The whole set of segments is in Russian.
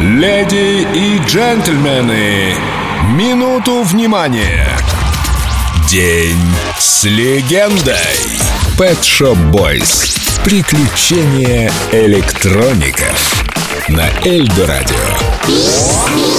Леди и джентльмены, минуту внимания. День с легендой. Pet Shop Boys. Приключения электроников. На Эльдо Радио.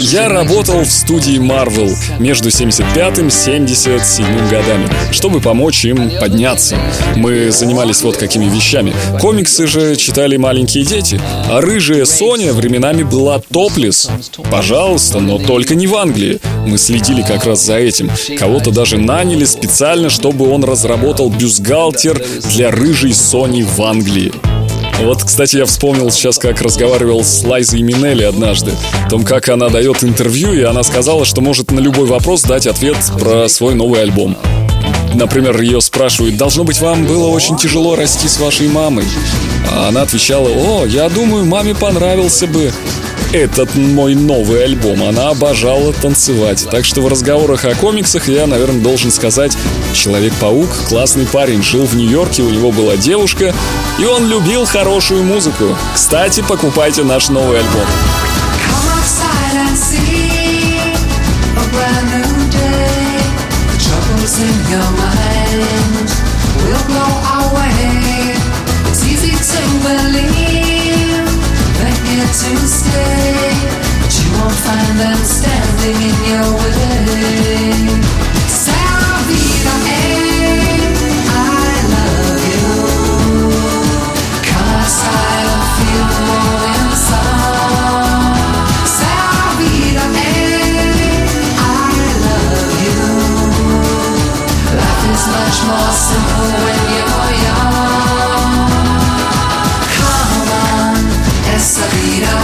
Я работал в студии Marvel между 75-м и 77 годами, чтобы помочь им подняться. Мы занимались вот какими вещами. Комиксы же читали маленькие дети, а рыжая Соня временами была топлес. Пожалуйста, но только не в Англии. Мы следили как раз за этим. Кого-то даже наняли специально, чтобы он разработал бюстгальтер для рыжей Сони в Англии. Вот, кстати, я вспомнил сейчас, как разговаривал с Лайзой Минелли однажды. О том, как она дает интервью, и она сказала, что может на любой вопрос дать ответ про свой новый альбом. Например, ее спрашивают, должно быть, вам было очень тяжело расти с вашей мамой. А она отвечала, о, я думаю, маме понравился бы этот мой новый альбом. Она обожала танцевать. Так что в разговорах о комиксах я, наверное, должен сказать, Человек-паук — классный парень, жил в Нью-Йорке, у него была девушка, и он любил хорошую музыку. Кстати, покупайте наш новый альбом. in blow away. It's easy to believe to stay, but you won't find them standing in your way. Vida,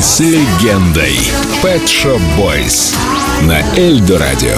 С легендой. Pet Shop Boys. На Эльдо Радио.